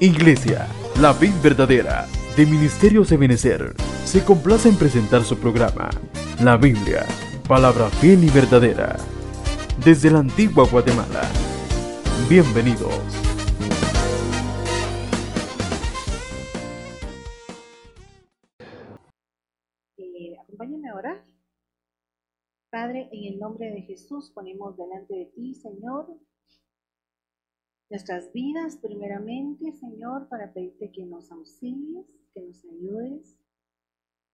Iglesia, la vid verdadera, de Ministerios de Benecer, se complace en presentar su programa, La Biblia, palabra fiel y verdadera, desde la antigua Guatemala. Bienvenidos. Eh, acompáñame ahora. Padre, en el nombre de Jesús ponemos delante de ti, Señor, nuestras vidas primeramente, Señor, para pedirte que nos auxilies, que nos ayudes,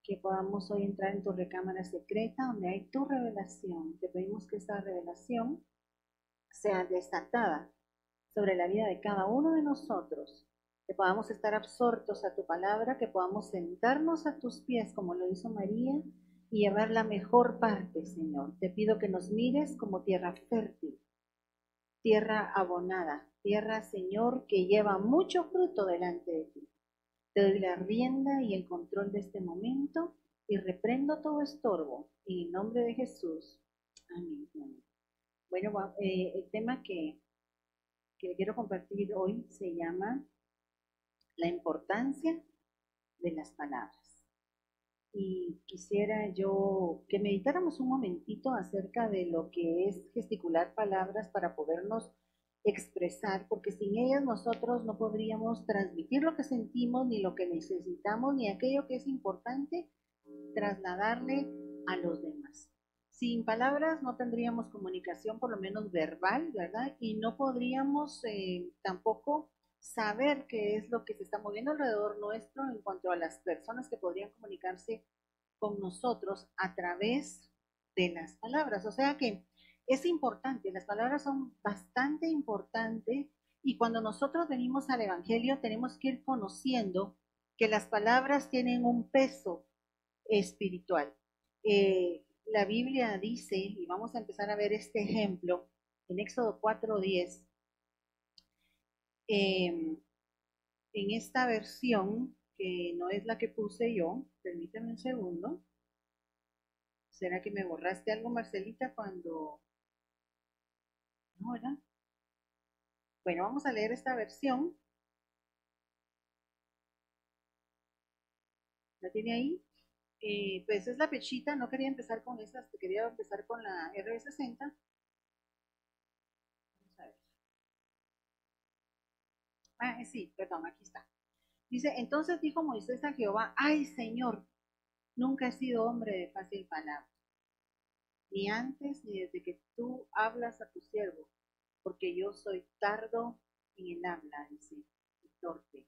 que podamos hoy entrar en tu recámara secreta donde hay tu revelación. Te pedimos que esta revelación sea desatada sobre la vida de cada uno de nosotros, que podamos estar absortos a tu palabra, que podamos sentarnos a tus pies como lo hizo María y llevar la mejor parte, Señor. Te pido que nos mires como tierra fértil, tierra abonada, tierra, Señor, que lleva mucho fruto delante de ti. Te doy la rienda y el control de este momento y reprendo todo estorbo. En el nombre de Jesús. Amén. Bueno, eh, el tema que, que quiero compartir hoy se llama la importancia de las palabras. Y quisiera yo que meditáramos un momentito acerca de lo que es gesticular palabras para podernos expresar, porque sin ellas nosotros no podríamos transmitir lo que sentimos, ni lo que necesitamos, ni aquello que es importante trasladarle a los demás. Sin palabras no tendríamos comunicación, por lo menos verbal, ¿verdad? Y no podríamos eh, tampoco saber qué es lo que se está moviendo alrededor nuestro en cuanto a las personas que podrían comunicarse con nosotros a través de las palabras. O sea que es importante, las palabras son bastante importantes y cuando nosotros venimos al Evangelio tenemos que ir conociendo que las palabras tienen un peso espiritual. Eh, la Biblia dice, y vamos a empezar a ver este ejemplo en Éxodo 4.10, em, en esta versión, que no es la que puse yo, permítame un segundo. ¿Será que me borraste algo, Marcelita, cuando bueno, vamos a leer esta versión. ¿La tiene ahí? Eh, pues es la pechita, no quería empezar con estas, quería empezar con la R60. Vamos a ver. Ah, sí, perdón, aquí está. Dice, entonces dijo Moisés a Jehová, ay Señor, nunca he sido hombre de fácil palabra ni antes ni desde que tú hablas a tu siervo, porque yo soy tardo en el habla, dice, y torpe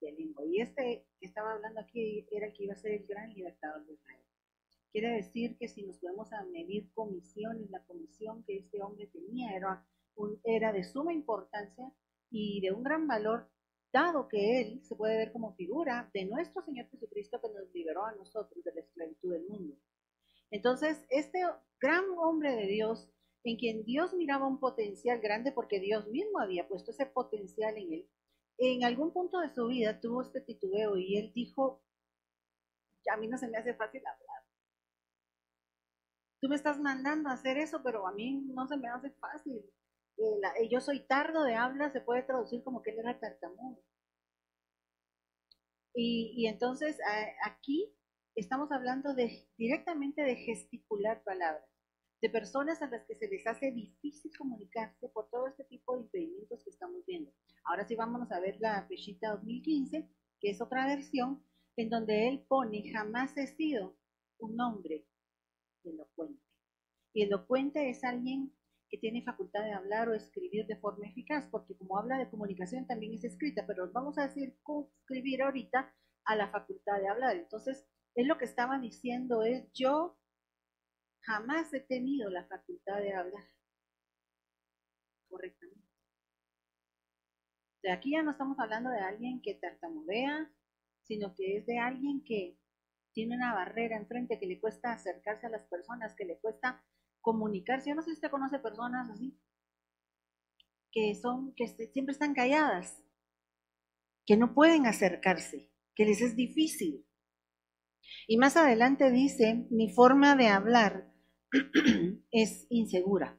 de lengua. Y este que estaba hablando aquí era el que iba a ser el gran libertador de Israel. Quiere decir que si nos podemos medir comisiones, la comisión que este hombre tenía era de suma importancia y de un gran valor, dado que él se puede ver como figura de nuestro Señor Jesucristo que nos liberó a nosotros de la esclavitud del mundo. Entonces, este gran hombre de Dios, en quien Dios miraba un potencial grande porque Dios mismo había puesto ese potencial en él, en algún punto de su vida tuvo este titubeo y él dijo, a mí no se me hace fácil hablar. Tú me estás mandando a hacer eso, pero a mí no se me hace fácil. Eh, eh, yo soy tardo de habla, se puede traducir como que él era tartamudo. Y, y entonces aquí estamos hablando de, directamente de gesticular palabras, de personas a las que se les hace difícil comunicarse por todo este tipo de impedimentos que estamos viendo. Ahora sí vámonos a ver la Peshita 2015, que es otra versión, en donde él pone, jamás he sido un hombre elocuente. Y elocuente es alguien que tiene facultad de hablar o escribir de forma eficaz, porque como habla de comunicación también es escrita, pero vamos a decir escribir ahorita a la facultad de hablar. Entonces, es lo que estaba diciendo es, yo jamás he tenido la facultad de hablar correctamente. De aquí ya no estamos hablando de alguien que tartamudea, sino que es de alguien que tiene una barrera enfrente, que le cuesta acercarse a las personas, que le cuesta comunicarse. Yo no sé si usted conoce personas así, que son, que siempre están calladas, que no pueden acercarse, que les es difícil. Y más adelante dice, mi forma de hablar es insegura.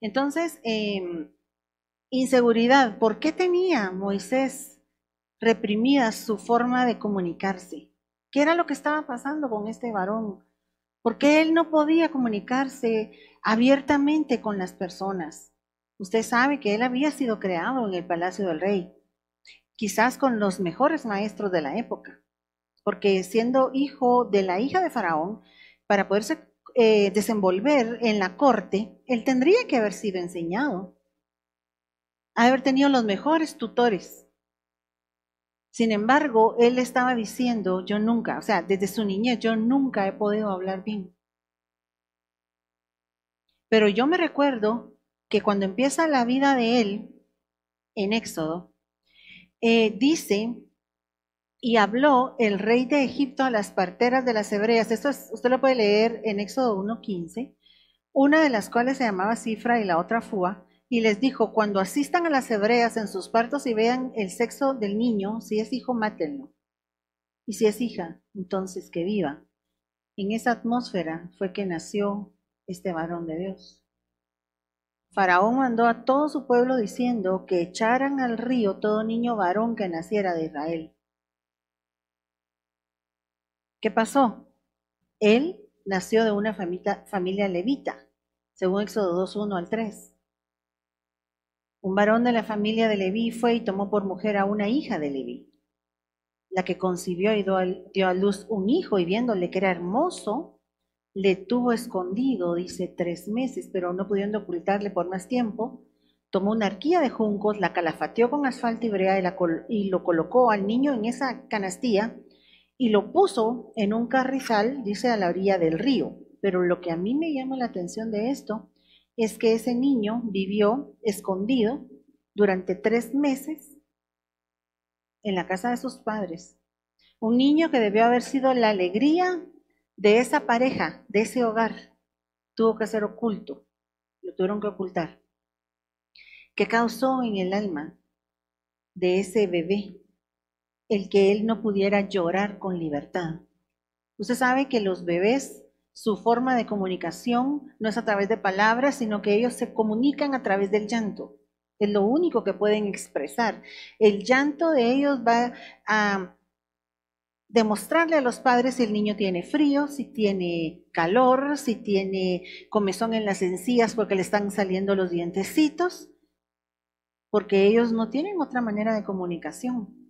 Entonces, em, Inseguridad. ¿Por qué tenía Moisés reprimida su forma de comunicarse? ¿Qué era lo que estaba pasando con este varón? ¿Por qué él no podía comunicarse abiertamente con las personas? Usted sabe que él había sido creado en el palacio del rey, quizás con los mejores maestros de la época, porque siendo hijo de la hija de Faraón, para poderse eh, desenvolver en la corte, él tendría que haber sido enseñado haber tenido los mejores tutores. Sin embargo, él estaba diciendo, yo nunca, o sea, desde su niñez, yo nunca he podido hablar bien. Pero yo me recuerdo que cuando empieza la vida de él, en Éxodo, eh, dice, y habló el rey de Egipto a las parteras de las hebreas. Esto usted lo puede leer en Éxodo 1.15, una de las cuales se llamaba Cifra y la otra Fua y les dijo, cuando asistan a las hebreas en sus partos y vean el sexo del niño, si es hijo, mátenlo. Y si es hija, entonces que viva. En esa atmósfera fue que nació este varón de Dios. Faraón mandó a todo su pueblo diciendo que echaran al río todo niño varón que naciera de Israel. ¿Qué pasó? Él nació de una familia, levita, según Éxodo 2, 1 al 3. Un varón de la familia de Leví fue y tomó por mujer a una hija de Leví, la que concibió y dio a luz un hijo y viéndole que era hermoso, le tuvo escondido, dice, tres meses, pero no pudiendo ocultarle por más tiempo, tomó una arquilla de juncos, la calafateó con asfalto y brea y, y lo colocó al niño en esa canastilla y lo puso en un carrizal, dice, a la orilla del río. Pero lo que a mí me llama la atención de esto es que ese niño vivió escondido durante tres meses en la casa de sus padres. Un niño que debió haber sido la alegría de esa pareja, de ese hogar, tuvo que ser oculto, lo tuvieron que ocultar. ¿Qué causó en el alma de ese bebé el que él no pudiera llorar con libertad? Usted sabe que los bebés su forma de comunicación no es a través de palabras, sino que ellos se comunican a través del llanto. Es lo único que pueden expresar. El llanto de ellos va a demostrarle a los padres si el niño tiene frío, si tiene calor, si tiene comezón en las encías porque le están saliendo los dientecitos, porque ellos no tienen otra manera de comunicación.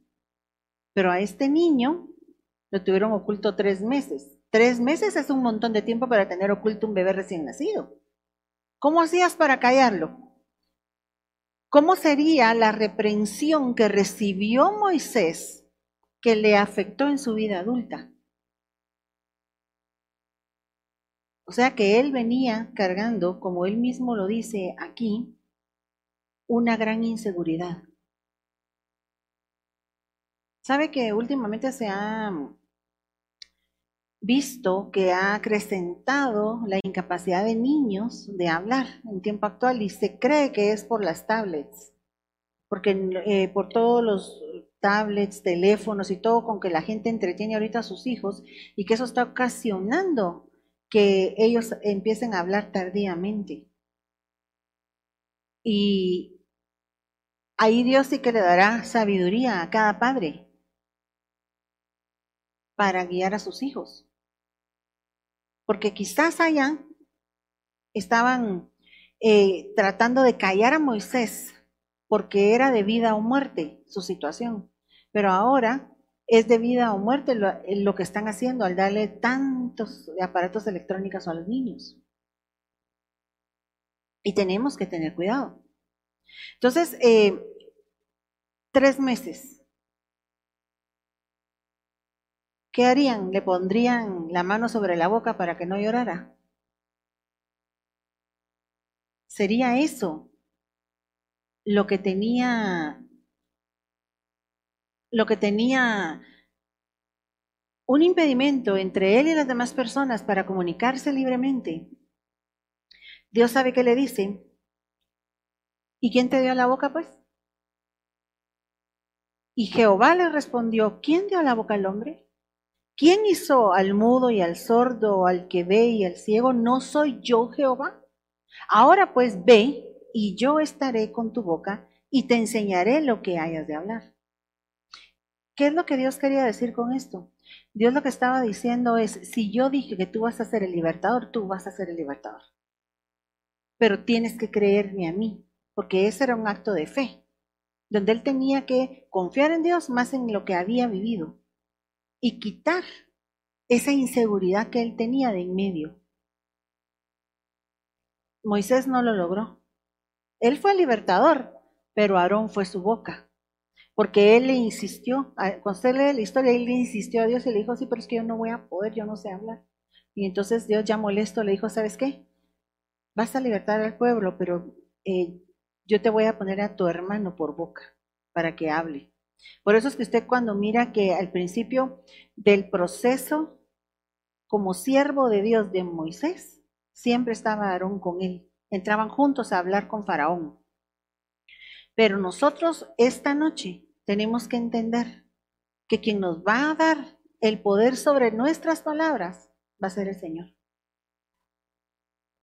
Pero a este niño lo tuvieron oculto tres meses. Tres meses es un montón de tiempo para tener oculto un bebé recién nacido. ¿Cómo hacías para callarlo? ¿Cómo sería la reprensión que recibió Moisés que le afectó en su vida adulta? O sea que él venía cargando, como él mismo lo dice aquí, una gran inseguridad. ¿Sabe que últimamente se ha visto que ha acrecentado la incapacidad de niños de hablar en tiempo actual y se cree que es por las tablets, porque eh, por todos los tablets, teléfonos y todo con que la gente entretiene ahorita a sus hijos y que eso está ocasionando que ellos empiecen a hablar tardíamente. Y ahí Dios sí que le dará sabiduría a cada padre para guiar a sus hijos. Porque quizás allá estaban eh, tratando de callar a Moisés porque era de vida o muerte su situación. Pero ahora es de vida o muerte lo, lo que están haciendo al darle tantos aparatos electrónicos a los niños. Y tenemos que tener cuidado. Entonces, eh, tres meses ¿qué harían? ¿Le pondrían la mano sobre la boca para que no llorara? ¿Sería eso lo que tenía lo que tenía un impedimento entre él y las demás personas para comunicarse libremente? Dios sabe qué le dice. ¿Y quién te dio la boca, pues? Y Jehová le respondió, ¿quién dio la boca al hombre? ¿Quién hizo al mudo y al sordo, al que ve y al ciego? ¿No soy yo Jehová? Ahora pues ve y yo estaré con tu boca y te enseñaré lo que hayas de hablar. ¿Qué es lo que Dios quería decir con esto? Dios lo que estaba diciendo es, si yo dije que tú vas a ser el libertador, tú vas a ser el libertador. Pero tienes que creerme a mí, porque ese era un acto de fe, donde él tenía que confiar en Dios más en lo que había vivido y quitar esa inseguridad que él tenía de en medio. Moisés no lo logró. Él fue el libertador, pero Aarón fue su boca. Porque él le insistió, cuando usted lee la historia, él le insistió a Dios y le dijo, sí, pero es que yo no voy a poder, yo no sé hablar. Y entonces Dios ya molesto le dijo, ¿sabes qué? Vas a libertar al pueblo, pero eh, yo te voy a poner a tu hermano por boca para que hable. Por eso es que usted cuando mira que al principio del proceso como siervo de Dios de Moisés, siempre estaba Aarón con él. Entraban juntos a hablar con Faraón. Pero nosotros esta noche tenemos que entender que quien nos va a dar el poder sobre nuestras palabras va a ser el Señor.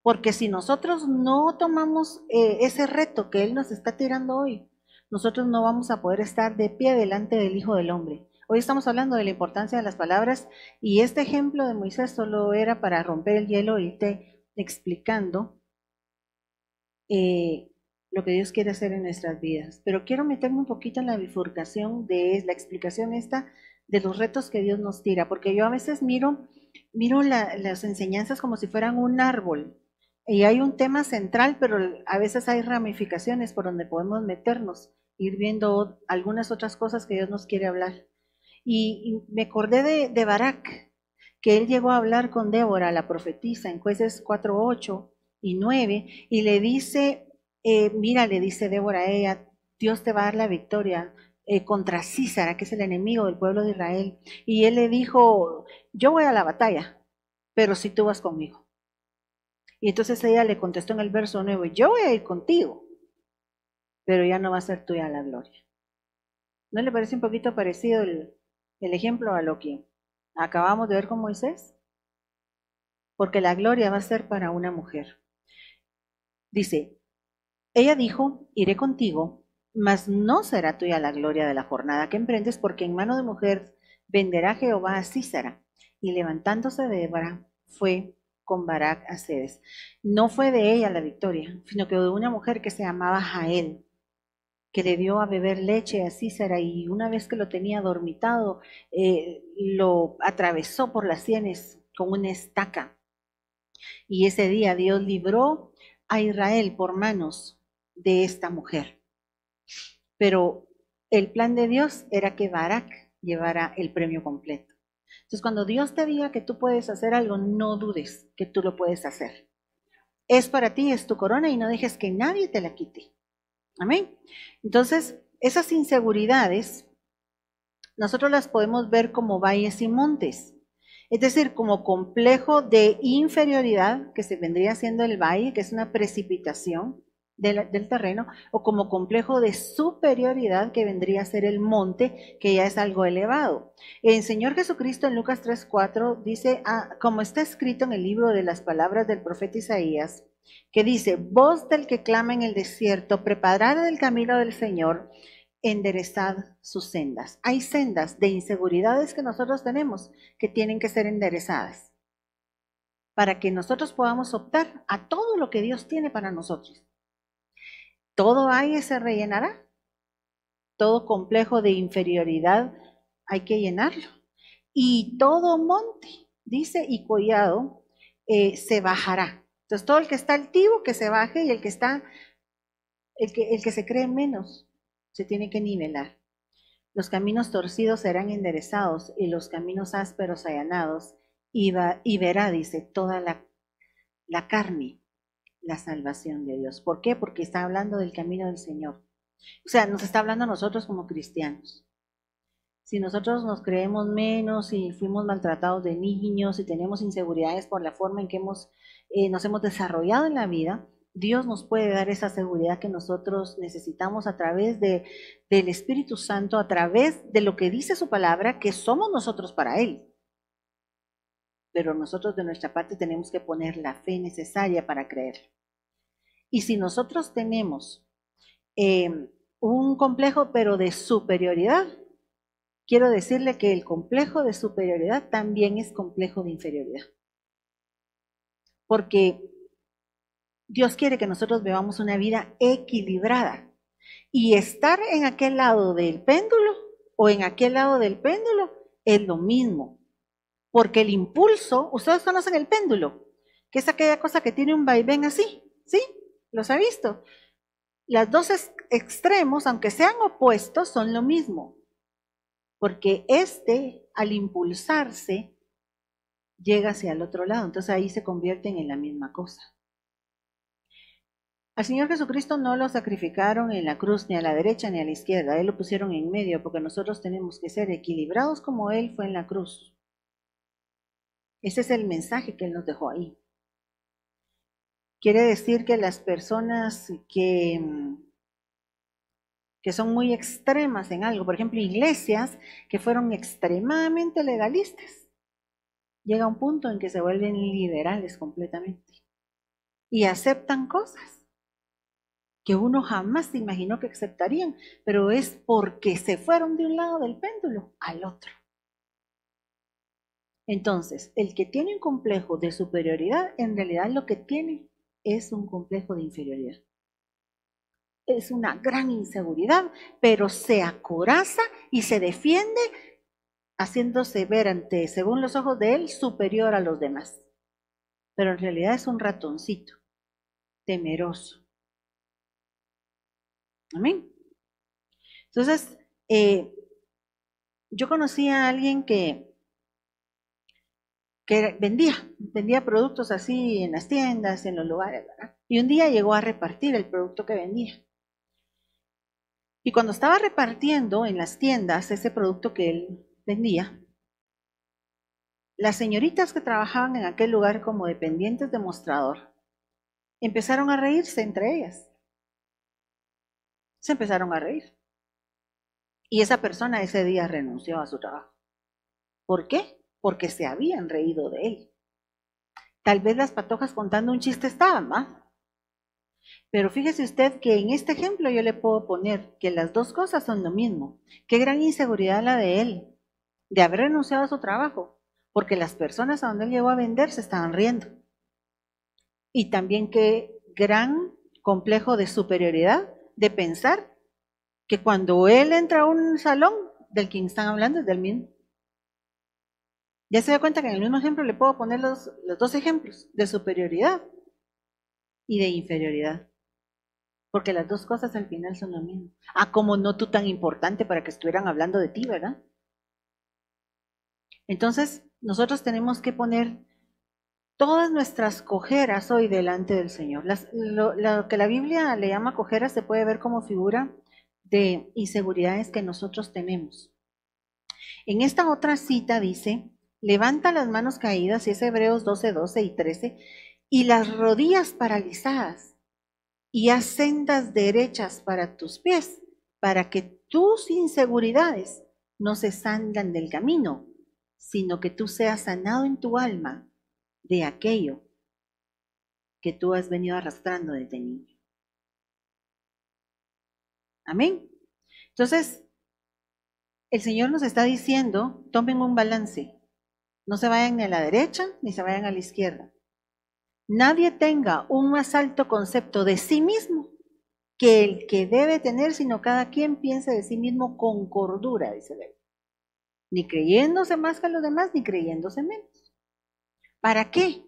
Porque si nosotros no tomamos eh, ese reto que Él nos está tirando hoy, nosotros no vamos a poder estar de pie delante del Hijo del Hombre. Hoy estamos hablando de la importancia de las palabras y este ejemplo de Moisés solo era para romper el hielo y irte explicando eh, lo que Dios quiere hacer en nuestras vidas. Pero quiero meterme un poquito en la bifurcación de la explicación esta de los retos que Dios nos tira, porque yo a veces miro, miro las enseñanzas como si fueran un árbol y hay un tema central, pero a veces hay ramificaciones por donde podemos meternos, ir viendo algunas otras cosas que Dios nos quiere hablar. Y, me acordé de, de Barak, que él llegó a hablar con Débora, la profetisa, en jueces 4, 8 y 9, y le dice, eh, mira, le dice Débora a ella, Dios te va a dar la victoria eh, contra Císara, que es el enemigo del pueblo de Israel. Y él le dijo, yo voy a la batalla, pero si tú vas conmigo. Y entonces ella le contestó en el verso 9, yo voy a ir contigo, pero ya no va a ser tuya la gloria. ¿No le parece un poquito parecido el, ejemplo a lo que acabamos de ver con Moisés? Porque la gloria va a ser para una mujer. Dice, ella dijo, iré contigo, mas no será tuya la gloria de la jornada que emprendes, porque en mano de mujer venderá Jehová a Císara. Y levantándose de Débora, fue con Barak a Cedes. No fue de ella la victoria, sino que de una mujer que se llamaba Jael, que le dio a beber leche a Císara y una vez que lo tenía dormitado, eh, lo atravesó por las sienes con una estaca. Y ese día Dios libró a Israel por manos de esta mujer. Pero el plan de Dios era que Barak llevara el premio completo. Entonces, cuando Dios te diga que tú puedes hacer algo, no dudes que tú lo puedes hacer. Es para ti, es tu corona y no dejes que nadie te la quite. Amén. Entonces, esas inseguridades, nosotros las podemos ver como valles y montes. Es decir, como complejo de inferioridad, que se vendría siendo el valle, que es una precipitación, del, terreno o como complejo de superioridad que vendría a ser el monte, que ya es algo elevado. El Señor Jesucristo en Lucas 3:4 dice, ah, como está escrito en el libro de las palabras del profeta Isaías, que dice, voz del que clama en el desierto, preparad el camino del Señor, enderezad sus sendas. Hay sendas de inseguridades que nosotros tenemos que tienen que ser enderezadas para que nosotros podamos optar a todo lo que Dios tiene para nosotros todo hay se rellenará. Todo complejo de inferioridad hay que llenarlo. Y todo monte, dice, y collado eh, se bajará. Entonces todo el que está altivo que se baje y el que está, el que, el que se cree menos, se tiene que nivelar. Los caminos torcidos serán enderezados y los caminos ásperos allanados y, y verá, dice, toda la, la carne la salvación de Dios. ¿Por qué? Porque está hablando del camino del Señor. O sea, nos está hablando a nosotros como cristianos. Si nosotros nos creemos menos y fuimos maltratados de niños y tenemos inseguridades por la forma en que hemos, eh, nos hemos desarrollado en la vida, Dios nos puede dar esa seguridad que nosotros necesitamos a través de, del Espíritu Santo, a través de lo que dice su palabra, que somos nosotros para Él pero nosotros de nuestra parte tenemos que poner la fe necesaria para creer. Y si nosotros tenemos em, complejo, pero de superioridad, quiero decirle que el complejo de superioridad también es complejo de inferioridad. Porque Dios quiere que nosotros vivamos una vida equilibrada. Y estar en aquel lado del péndulo o en aquel lado del péndulo es lo mismo. Porque el impulso, ustedes conocen el péndulo, que es aquella cosa que tiene un vaivén así, ¿sí? ¿Los ha visto? Las dos extremos, aunque sean opuestos, son lo mismo. Porque este, al impulsarse, llega hacia el otro lado. Entonces ahí se convierten en la misma cosa. Al Señor Jesucristo no lo sacrificaron en la cruz ni a la derecha ni a la izquierda, Él lo pusieron en medio porque nosotros tenemos que ser equilibrados como Él fue en la cruz. Ese es el mensaje que Él nos dejó ahí. Quiere decir que las personas que, que son muy extremas en algo, por ejemplo, iglesias que fueron extremadamente legalistas, llega un punto en que se vuelven liberales completamente y aceptan cosas que uno jamás se imaginó que aceptarían, pero es porque se fueron de un lado del péndulo al otro. Entonces, el que tiene un complejo de superioridad, en realidad lo que tiene es un complejo de inferioridad. Es una gran inseguridad, pero se acoraza y se defiende haciéndose ver ante, según los ojos de él, superior a los demás. Pero en realidad es un ratoncito, temeroso, Amén. Entonces, eh, yo conocí a alguien que, que vendía, vendía productos así en las tiendas, en los lugares, ¿verdad? Y un día llegó a repartir el producto que vendía. Y cuando estaba repartiendo en las tiendas ese producto que él vendía, las señoritas que trabajaban en aquel lugar como dependientes de mostrador empezaron a reírse entre ellas se empezaron a reír. Y esa persona ese día renunció a su trabajo. ¿Por qué? Porque se habían reído de él. Tal vez las patojas contando un chiste estaban, ¿va? Pero fíjese usted que en este ejemplo yo le puedo poner que las dos cosas son lo mismo. Qué gran inseguridad la de él, de haber renunciado a su trabajo, porque las personas a donde él llegó a vender se estaban riendo. Y también qué gran complejo de superioridad de pensar que cuando él entra a un salón, del quien están hablando es del mismo. Ya se da cuenta que en el mismo ejemplo le puedo poner los, los dos ejemplos de superioridad y de inferioridad. Porque las dos cosas al final son lo mismo. Ah, como no tú tan importante para que estuvieran hablando de ti, ¿verdad? Entonces, nosotros tenemos que poner todas nuestras cojeras hoy delante del Señor. lo, que la Biblia le llama cojeras se puede ver como figura de inseguridades que nosotros tenemos. En esta otra cita dice, levanta las manos caídas, y es Hebreos 12, 12 y 13, y las rodillas paralizadas, y haz sendas derechas para tus pies, para que tus inseguridades no se salgan del camino, sino que tú seas sanado en tu alma de aquello que tú has venido arrastrando desde niño. Amén. Entonces, el Señor nos está diciendo, tomen un balance. No se vayan ni a la derecha ni se vayan a la izquierda. Nadie tenga un más alto concepto de sí mismo que el que debe tener, sino cada quien piense de sí mismo con cordura, dice la Ni creyéndose más que los demás, ni creyéndose menos. ¿Para qué?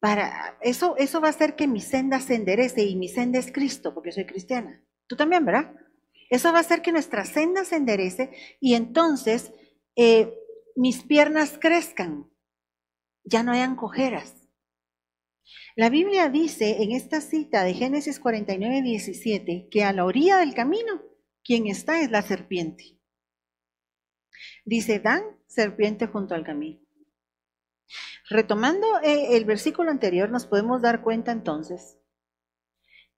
Para eso, eso va a hacer que mi senda se enderece y mi senda es Cristo, porque soy cristiana. Tú también, ¿verdad? Eso va a hacer que nuestra senda se enderece y entonces eh, mis piernas crezcan, ya no hayan cojeras. La Biblia dice en esta cita de Génesis 49, 17 que a la orilla del camino quien está es la serpiente. Dice, dan serpiente junto al camino. Retomando eh, el versículo anterior, nos podemos dar cuenta entonces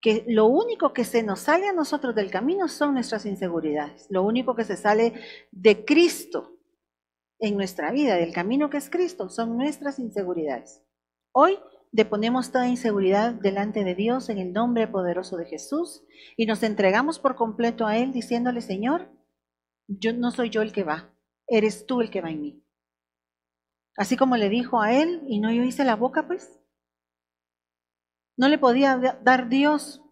que lo único que se nos sale a nosotros del camino son nuestras inseguridades. Lo único que se sale de Cristo en nuestra vida, del camino que es Cristo, son nuestras inseguridades. Hoy deponemos toda inseguridad delante de Dios en el nombre poderoso de Jesús y nos entregamos por completo a Él diciéndole, Señor, yo no soy yo el que va, eres tú el que va en mí. Así como le dijo a Él y no yo hice la boca, pues. No le podía dar Dios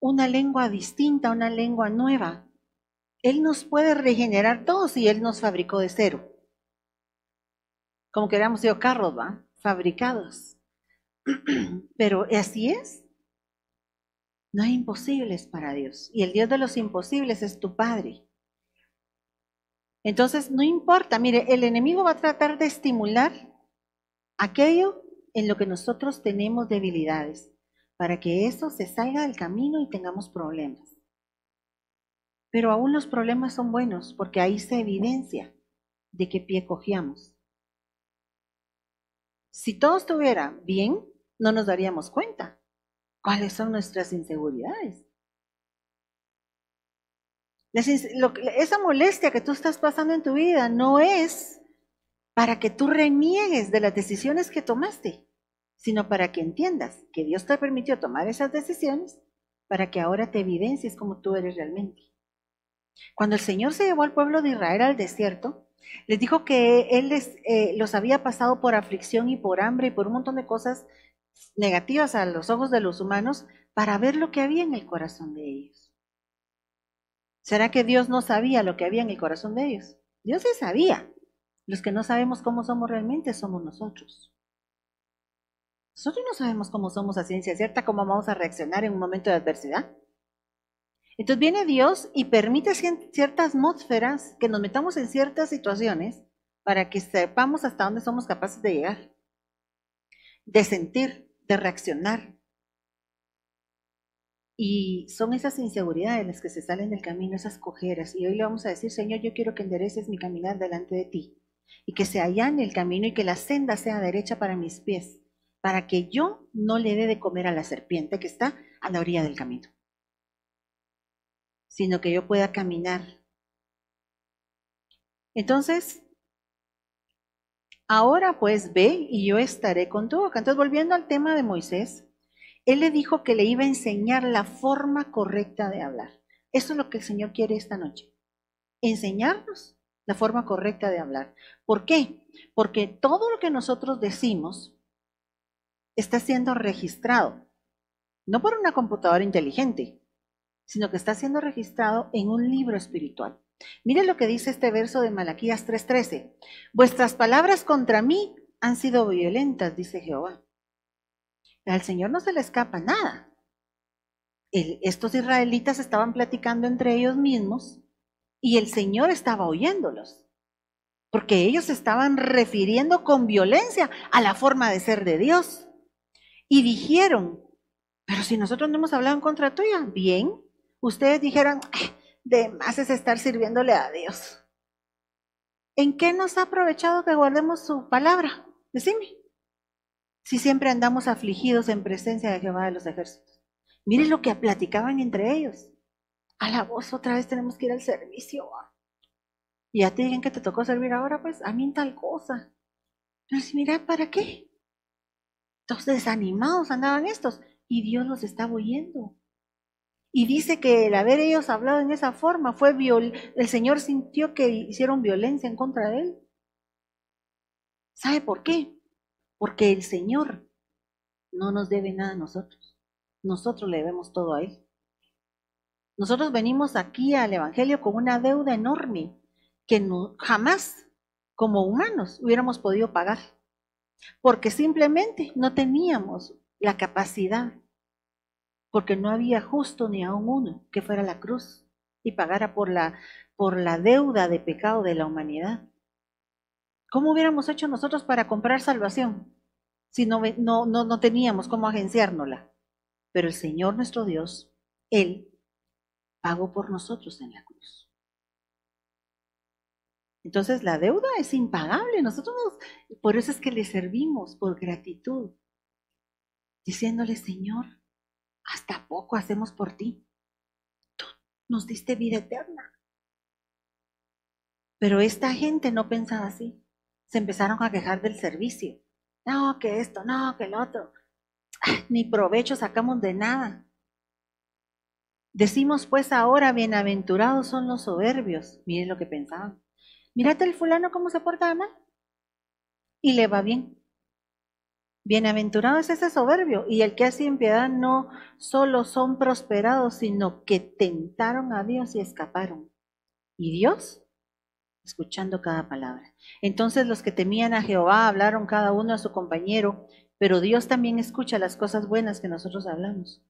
una lengua distinta, una lengua nueva. Él nos puede regenerar todos y Él nos fabricó de cero. Como que hubiéramos sido carros, ¿va? Fabricados. Pero así es. No hay imposibles para Dios. Y el Dios de los imposibles es tu Padre. Entonces, no importa, mire, el enemigo va a tratar de estimular aquello en lo que nosotros tenemos debilidades, para que eso se salga del camino y tengamos problemas. Pero aún los problemas son buenos, porque ahí se evidencia de qué pie cogíamos. Si todo estuviera bien, no nos daríamos cuenta cuáles son nuestras inseguridades. esa molestia que tú estás pasando en tu vida no es para que tú reniegues de las decisiones que tomaste, sino para que entiendas que Dios te permitió tomar esas decisiones para que ahora te evidencies como tú eres realmente. Cuando el Señor se llevó al pueblo de Israel al desierto, les dijo que Él eh, los había pasado por aflicción y por hambre y por un montón de cosas negativas a los ojos de los humanos para ver lo que había en el corazón de ellos. ¿Será que Dios no sabía lo que había en el corazón de ellos? Dios sí sabía. Los que no sabemos cómo somos realmente somos nosotros. Nosotros no sabemos cómo somos a ciencia cierta, cómo vamos a reaccionar en un momento de adversidad. Entonces viene Dios y permite ciertas atmósferas que nos metamos en ciertas situaciones para que sepamos hasta dónde somos capaces de llegar, de sentir, de reaccionar. Y son esas inseguridades las que se salen del camino, esas cojeras. Y hoy le vamos a decir, Señor, yo quiero que endereces mi caminar delante de ti y que se allane el camino y que la senda sea derecha para mis pies, para que yo no le dé de comer a la serpiente que está a la orilla del camino sino que yo pueda caminar. Entonces, ahora pues ve y yo estaré con tu boca. Entonces, volviendo al tema de Moisés, él le dijo que le iba a enseñar la forma correcta de hablar. Eso es lo que el Señor quiere esta noche. Enseñarnos la forma correcta de hablar. ¿Por qué? Porque todo lo que nosotros decimos está siendo registrado, no por una computadora inteligente, sino que está siendo registrado en un libro espiritual. Mire lo que dice este verso de Malaquías 3:13. Vuestras palabras contra mí han sido violentas, dice Jehová. Al Señor no se le escapa nada. estos israelitas estaban platicando entre ellos mismos y el Señor estaba oyéndolos, porque ellos estaban refiriendo con violencia a la forma de ser de Dios. Y dijeron, pero si nosotros no hemos hablado en contra tuya, bien, ustedes dijeron, de más es estar sirviéndole a Dios. ¿En qué nos ha aprovechado que guardemos su palabra? Decime. Si siempre andamos afligidos en presencia de Jehová de los ejércitos. Miren lo que platicaban entre ellos. A la voz otra vez tenemos que ir al servicio. Y a ti digan que te tocó servir ahora, pues a mí tal cosa. Si mira, ¿para qué? Todos desanimados andaban estos y Dios los estaba oyendo. Y dice que el haber ellos hablado en esa forma fue viol el Señor sintió que hicieron violencia en contra de él. ¿Sabe por qué? Porque el Señor no nos debe nada a nosotros. Nosotros le debemos todo a Él. Nosotros venimos aquí al Evangelio con una deuda enorme que no, jamás como humanos hubiéramos podido pagar, porque simplemente no teníamos la capacidad porque no había justo ni aún uno que fuera a la cruz y pagara por la, por la deuda de pecado de la humanidad. ¿Cómo hubiéramos hecho nosotros para comprar salvación si no, no, no, no teníamos cómo agenciárnosla? Pero el Señor nuestro Dios, Él, pagó por nosotros en la cruz. Entonces la deuda es impagable. Nosotros por eso es que le servimos por gratitud, diciéndole, Señor, hasta poco hacemos por ti. Tú nos diste vida eterna. Pero esta gente no pensaba así. Se empezaron a quejar del servicio. No, que esto, no, que el otro. ni provecho sacamos de nada. Decimos pues ahora, bienaventurados son los soberbios. Miren lo que pensaban. Mírate el fulano cómo se porta mal. Y le va bien. Bienaventurado es ese soberbio. Y el que hace impiedad no solo son prosperados, sino que tentaron a Dios y escaparon. ¿Y Dios? Escuchando cada palabra. Entonces los que temían a Jehová hablaron cada uno a su compañero, pero Dios también escucha las cosas buenas que nosotros hablamos.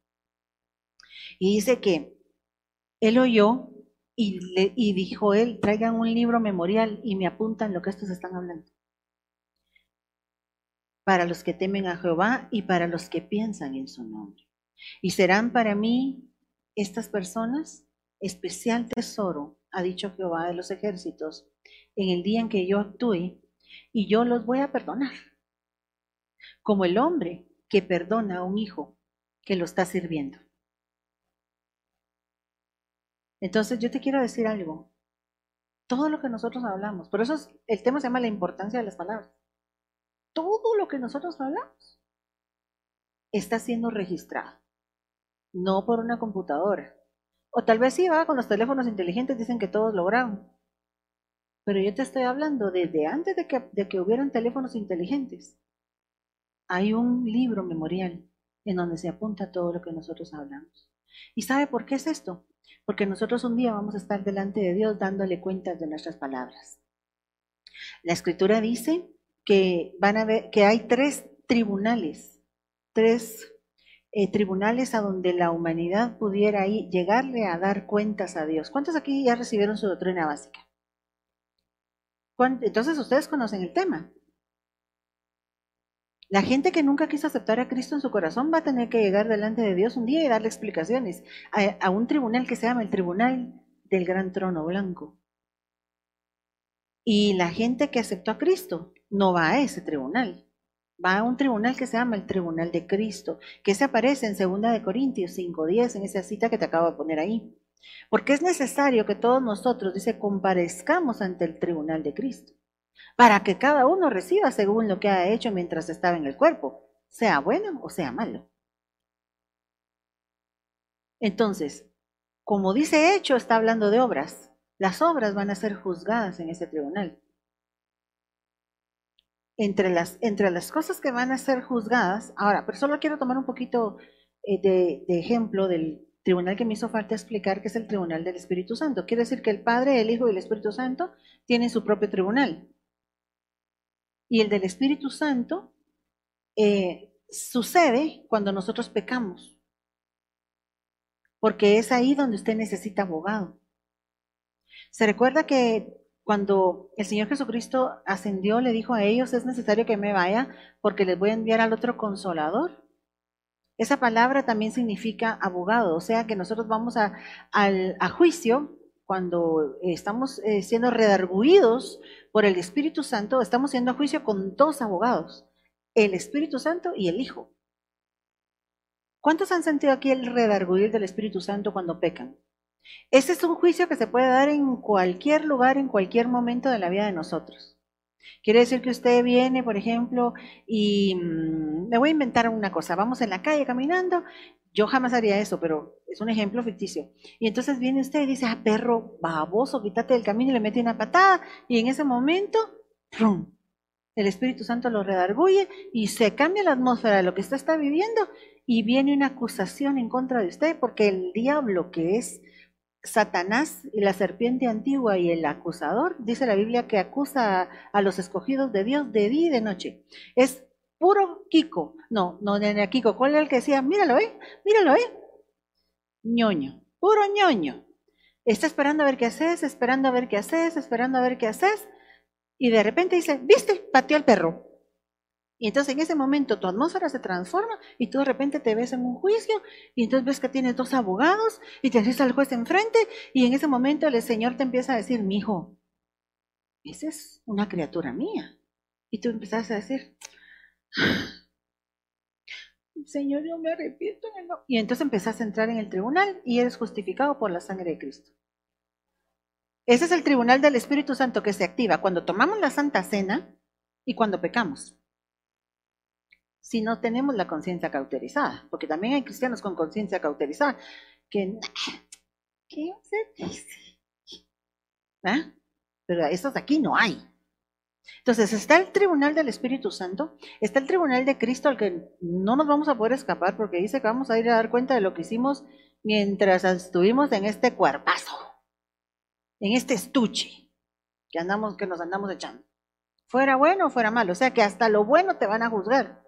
Y dice que él oyó y, y dijo él, traigan un libro memorial y me apuntan lo que estos están hablando. Para los que temen a Jehová y para los que piensan en su nombre. Y serán para mí estas personas especial tesoro, ha dicho Jehová de los ejércitos, en el día en que yo actúe, y yo los voy a perdonar. Como el hombre que perdona a un hijo que lo está sirviendo. Entonces yo te quiero decir algo. Todo lo que nosotros hablamos, por eso el tema se llama la importancia de las palabras. Todo lo que nosotros hablamos está siendo registrado, no por una computadora. O tal vez sí, va, con los teléfonos inteligentes dicen que todos lograron. Pero yo te estoy hablando desde antes de que, de que hubieran teléfonos inteligentes. Hay un libro memorial en donde se apunta todo lo que nosotros hablamos. ¿Y sabe por qué es esto? porque nosotros un día vamos a estar delante de Dios dándole cuentas de nuestras palabras. La escritura dice que van a ver que hay tres tribunales, tres eh, tribunales a donde la humanidad pudiera ir, llegarle a dar cuentas a Dios. ¿Cuántos aquí ya recibieron su doctrina básica? Entonces ustedes conocen el tema. La gente que nunca quiso aceptar a Cristo en su corazón va a tener que llegar delante de Dios un día y darle explicaciones a, un tribunal que se llama el Tribunal del Gran Trono Blanco. Y la gente que aceptó a Cristo no va a ese tribunal, va a un tribunal que se llama el Tribunal de Cristo, que se aparece en 2 de Corintios 5:10 en esa cita que te acabo de poner ahí. Porque es necesario que todos nosotros, dice, comparezcamos ante el tribunal de Cristo para que cada uno reciba según lo que ha hecho mientras estaba en el cuerpo, sea bueno o sea malo. Entonces, como dice hecho, está hablando de obras. Las obras van a ser juzgadas en ese tribunal. Entre las, entre las cosas que van a ser juzgadas, ahora, pero solo quiero tomar un poquito eh, de, ejemplo del tribunal que me hizo falta explicar, que es el tribunal del Espíritu Santo. Quiere decir que el Padre, el Hijo y el Espíritu Santo tienen su propio tribunal y el del Espíritu Santo eh, sucede cuando nosotros pecamos, porque es ahí donde usted necesita abogado. Se recuerda que cuando el Señor Jesucristo ascendió, le dijo a ellos, es necesario que me vaya porque les voy a enviar al otro consolador. Esa palabra también significa abogado, o sea que nosotros vamos a, juicio cuando estamos eh, siendo redarguidos por el Espíritu Santo, estamos siendo a juicio con dos abogados, el Espíritu Santo y el Hijo. ¿Cuántos han sentido aquí el redarguir del Espíritu Santo cuando pecan? Ese es un juicio que se puede dar en cualquier lugar, en cualquier momento de la vida de nosotros. Quiere decir que usted viene, por ejemplo, y mm, me voy a inventar una cosa. Vamos en la calle caminando yo jamás haría eso, pero es un ejemplo ficticio. Y entonces viene usted y dice, ah, perro baboso, quítate del camino y le mete una patada. Y en ese momento, ¡prum! el Espíritu Santo lo redarguye y se cambia la atmósfera de lo que usted está viviendo y viene una acusación en contra de usted, porque el diablo que es Satanás y la serpiente antigua y el acusador, dice la Biblia que acusa a los escogidos de Dios de día y de noche. Es puro Kiko. No, no era Kiko. ¿Cuál era el que decía? Míralo, ¿eh? Míralo, ¿eh? ñoño, puro ñoño. Está esperando a ver qué haces, esperando a ver qué haces, esperando a ver qué haces. Y de repente dice, ¿viste? Pateó al perro. Y entonces en ese momento tu atmósfera se transforma y tú de repente te ves en un juicio y entonces ves que tienes dos abogados y te dice al juez enfrente y en ese momento el Señor te empieza a decir, mi hijo, esa es una criatura mía. Y tú empiezas a decir, Señor, yo me arrepiento. Y entonces empezás a entrar en el tribunal y eres justificado por la sangre de Cristo. Ese es el tribunal del Espíritu Santo que se activa cuando tomamos la Santa Cena y cuando pecamos. Si no tenemos la conciencia cauterizada, porque también hay cristianos con conciencia cauterizada que, ¿qué se dice? ¿Ah? Pero estos aquí no hay. Entonces está el tribunal del Espíritu Santo, está el tribunal de Cristo al que no nos vamos a poder escapar porque dice que vamos a ir a dar cuenta de lo que hicimos mientras estuvimos en este cuerpazo, en este estuche que andamos, que nos andamos echando. Fuera bueno o fuera malo, o sea que hasta lo bueno te van a juzgar.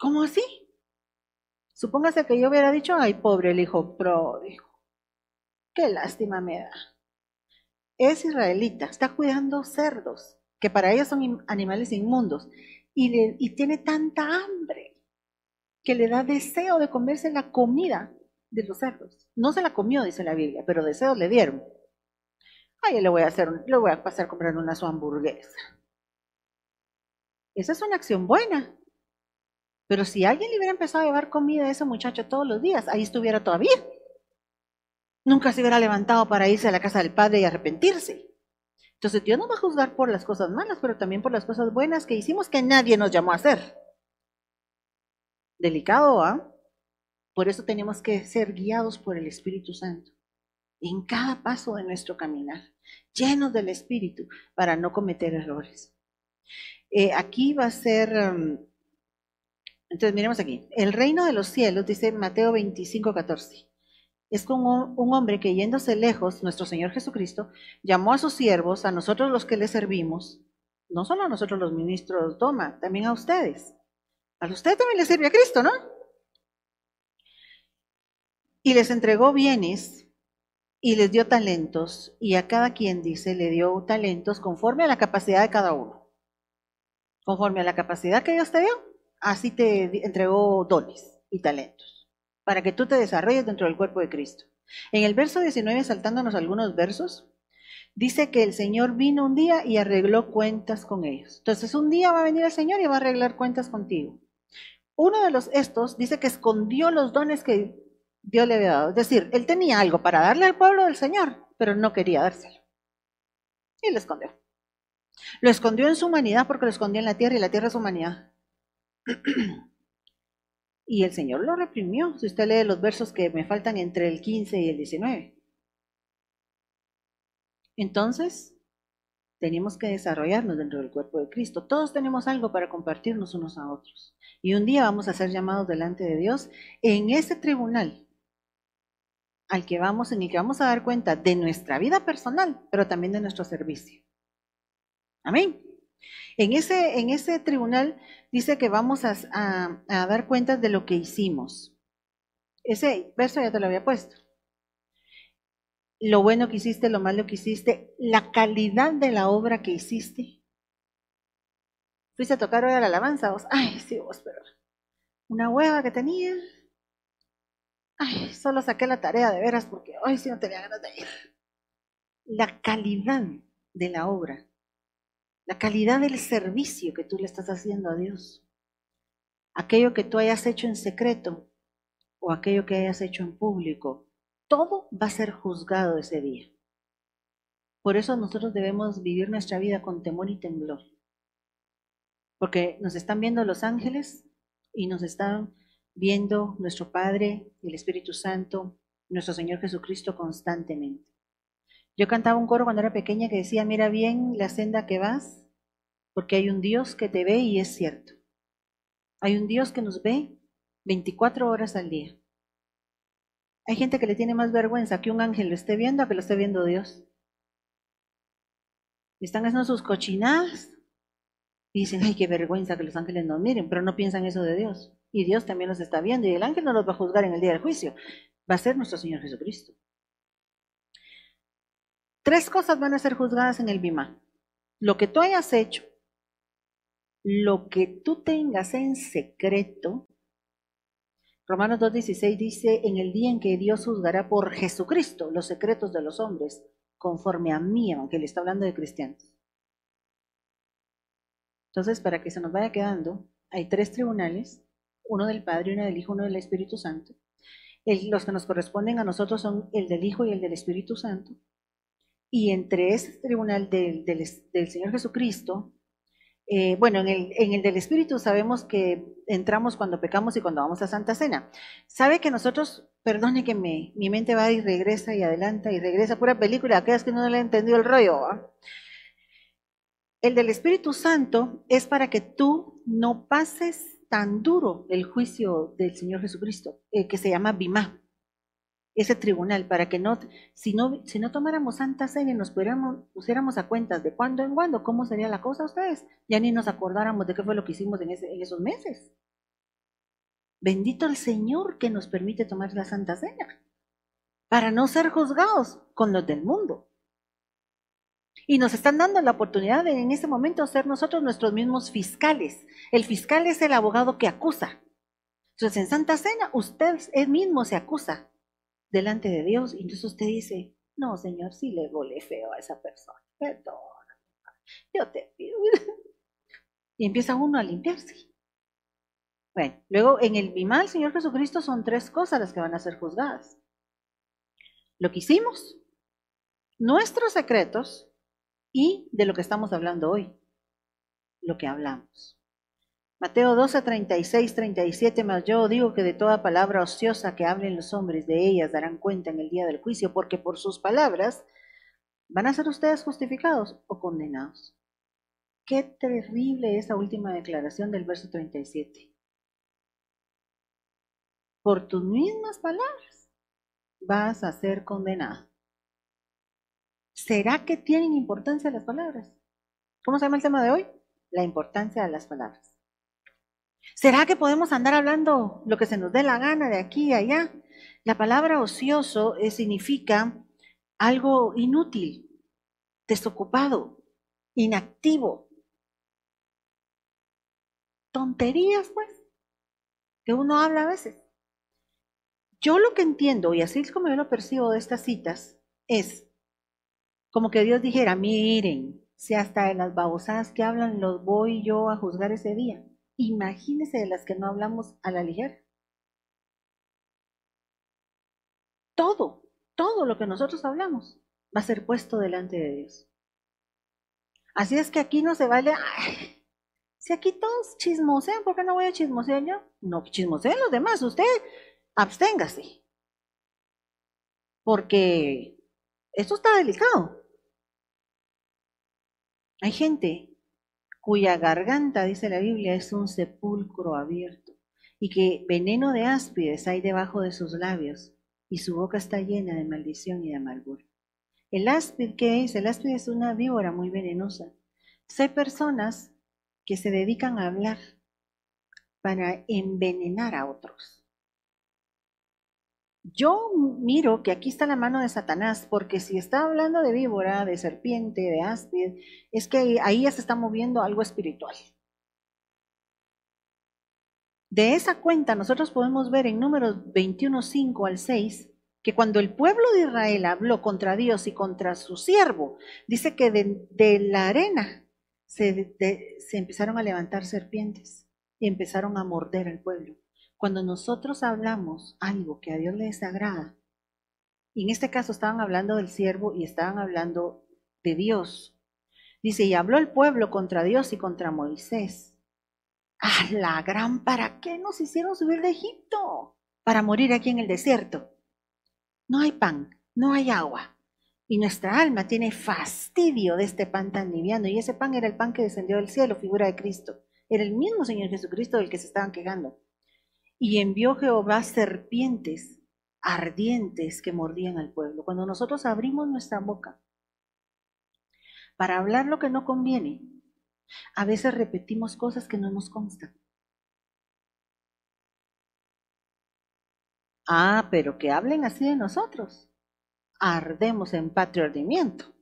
¿Cómo así? Supóngase que yo hubiera dicho, ay, pobre el hijo pródigo. Qué lástima me da es israelita, está cuidando cerdos, que para ellos son animales inmundos, y, tiene tanta hambre que le da deseo de comerse la comida de los cerdos. No se la comió, dice la Biblia, pero deseos le dieron. Ay, le voy a hacer, le voy a pasar a comprar una su hamburguesa. Esa es una acción buena. Pero si alguien le hubiera empezado a llevar comida a ese muchacho todos los días, ahí estuviera todavía. Nunca se hubiera levantado para irse a la casa del Padre y arrepentirse. Entonces Dios no va a juzgar por las cosas malas, pero también por las cosas buenas que hicimos que nadie nos llamó a hacer. Delicado, ¿ah? Por eso tenemos que ser guiados por el Espíritu Santo en cada paso de nuestro caminar, llenos del Espíritu para no cometer errores. Eh, aquí va a ser, um, entonces miremos aquí, el reino de los cielos, dice Mateo 25, 14 es como un hombre que yéndose lejos, nuestro Señor Jesucristo, llamó a sus siervos, a nosotros los que le servimos, no solo a nosotros los ministros toma, también a ustedes. A ustedes también les sirve a Cristo, ¿no? Y les entregó bienes y les dio talentos, y a cada quien, dice, le dio talentos conforme a la capacidad de cada uno. Conforme a la capacidad que Dios te dio, así te entregó dones y talentos para que tú te desarrolles dentro del cuerpo de Cristo. En el verso 19, saltándonos algunos versos, dice que el Señor vino un día y arregló cuentas con ellos. Entonces un día va a venir el Señor y va a arreglar cuentas contigo. Uno de los estos dice que escondió los dones que Dios le había dado. Es decir, él tenía algo para darle al pueblo del Señor, pero no quería dárselo. Y lo escondió. Lo escondió en su humanidad porque lo escondió en la tierra y la tierra es humanidad. Y el Señor lo reprimió, si usted lee los versos que me faltan entre el 15 y el 19. Entonces, tenemos que desarrollarnos dentro del cuerpo de Cristo. Todos tenemos algo para compartirnos unos a otros. Y un día vamos a ser llamados delante de Dios en ese tribunal al que vamos, en el que vamos a dar cuenta de nuestra vida personal, pero también de nuestro servicio. Amén. En ese, en ese tribunal dice que vamos a, dar cuenta de lo que hicimos. Ese verso ya te lo había puesto. Lo bueno que hiciste, lo malo que hiciste, la calidad de la obra que hiciste. Fuiste a tocar hoy a la alabanza, vos. Ay, sí, vos, pero una hueva que tenía. Ay, solo saqué la tarea de veras porque hoy sí no tenía ganas de ir. La calidad de la obra la calidad del servicio que tú le estás haciendo a Dios. Aquello que tú hayas hecho en secreto o aquello que hayas hecho en público, todo va a ser juzgado ese día. Por eso nosotros debemos vivir nuestra vida con temor y temblor. Porque nos están viendo los ángeles y nos están viendo nuestro Padre, el Espíritu Santo, nuestro Señor Jesucristo constantemente. Yo cantaba un coro cuando era pequeña que decía, mira bien la senda que vas, porque hay un Dios que te ve y es cierto. Hay un Dios que nos ve 24 horas al día. Hay gente que le tiene más vergüenza que un ángel lo esté viendo a que lo esté viendo Dios. están haciendo sus cochinadas y dicen, ay, qué vergüenza que los ángeles nos miren, pero no piensan eso de Dios. Y Dios también los está viendo y el ángel no los va a juzgar en el día del juicio. Va a ser nuestro Señor Jesucristo. Tres cosas van a ser juzgadas en el Bima. Lo que tú hayas hecho, lo que tú tengas en secreto. Romanos 2.16 dice, en el día en que Dios juzgará por Jesucristo los secretos de los hombres, conforme a mí, aunque le está hablando de cristianos. Entonces, para que se nos vaya quedando, hay tres tribunales, uno del Padre, uno del Hijo, uno del Espíritu Santo. los que nos corresponden a nosotros son el del Hijo y el del Espíritu Santo. Y entre ese tribunal del, Señor Jesucristo Eh, bueno, en el, en el del Espíritu sabemos que entramos cuando pecamos y cuando vamos a Santa Cena. ¿Sabe que nosotros, perdone que mi mente va y regresa y adelanta y regresa, pura película, aquellas que no le han entendido el rollo? El del Espíritu Santo es para que tú no pases tan duro el juicio del Señor Jesucristo, eh, que se llama Bimá ese tribunal para que no, si no, si no tomáramos Santa Cena y nos pusiéramos a cuentas de cuándo en cuándo, cómo sería la cosa ustedes, ya ni nos acordáramos de qué fue lo que hicimos en, en esos meses. Bendito el Señor que nos permite tomar la Santa Cena para no ser juzgados con los del mundo. Y nos están dando la oportunidad de en este momento ser nosotros nuestros mismos fiscales. El fiscal es el abogado que acusa. Entonces en Santa Cena usted mismo se acusa delante de Dios. Y entonces usted dice, no, Señor, sí le volé feo a esa persona. Perdón. Yo te pido. Y empieza uno a limpiarse. Bueno, luego en el bimal Señor Jesucristo son tres cosas las que van a ser juzgadas. Lo que hicimos, nuestros secretos y de lo que estamos hablando hoy, lo que hablamos. Mateo 12, 36, 37, más yo digo que de toda palabra ociosa que hablen los hombres, de ellas darán cuenta en el día del juicio, porque por sus palabras van a ser ustedes justificados o condenados. Qué terrible esa última declaración del verso 37. Por tus mismas palabras vas a ser condenado. ¿Será que tienen importancia las palabras? ¿Cómo se llama el tema de hoy? La importancia de las palabras. ¿Será que podemos andar hablando lo que se nos dé la gana de aquí y allá? La palabra ocioso eh, significa algo inútil, desocupado, inactivo. Tonterías, pues, que uno habla a veces. Yo lo que entiendo, y así es como yo lo percibo de estas citas, es como que Dios dijera, miren, si hasta de las babosadas que hablan los voy yo a juzgar ese día. Imagínese de las que no hablamos a la ligera. Todo, todo lo que nosotros hablamos va a ser puesto delante de Dios. Así es que aquí no se vale, si aquí todos chismosean, ¿por qué no voy a chismosear yo? No, chismoseen los demás, usted absténgase. Porque esto está delicado. Hay gente cuya garganta, dice la Biblia, es un sepulcro abierto, y que veneno de áspides hay debajo de sus labios, y su boca está llena de maldición y de amargura. El áspid, ¿qué es? El áspid es una víbora muy venenosa. Hay personas que se dedican a hablar para envenenar a otros. Yo miro que aquí está la mano de Satanás, porque si está hablando de víbora, de serpiente, de áspid, es que ahí ya se está moviendo algo espiritual. De esa cuenta nosotros podemos ver en números 21, 5 al 6, que cuando el pueblo de Israel habló contra Dios y contra su siervo, dice que de, la arena se, se empezaron a levantar serpientes y empezaron a morder al pueblo. Cuando nosotros hablamos algo que a Dios le desagrada, y en este caso estaban hablando del siervo y estaban hablando de Dios. Dice, y habló el pueblo contra Dios y contra Moisés. ¡Ah, la gran! ¿Para qué nos hicieron subir de Egipto? Para morir aquí en el desierto. No hay pan, no hay agua. Y nuestra alma tiene fastidio de este pan tan liviano. Y ese pan era el pan que descendió del cielo, figura de Cristo. Era el mismo Señor Jesucristo del que se estaban quejando. Y envió Jehová serpientes ardientes que mordían al pueblo. Cuando nosotros abrimos nuestra boca para hablar lo que no conviene, a veces repetimos cosas que no nos constan. Ah, pero que hablen así de nosotros. Ardemos en patrio ardimiento.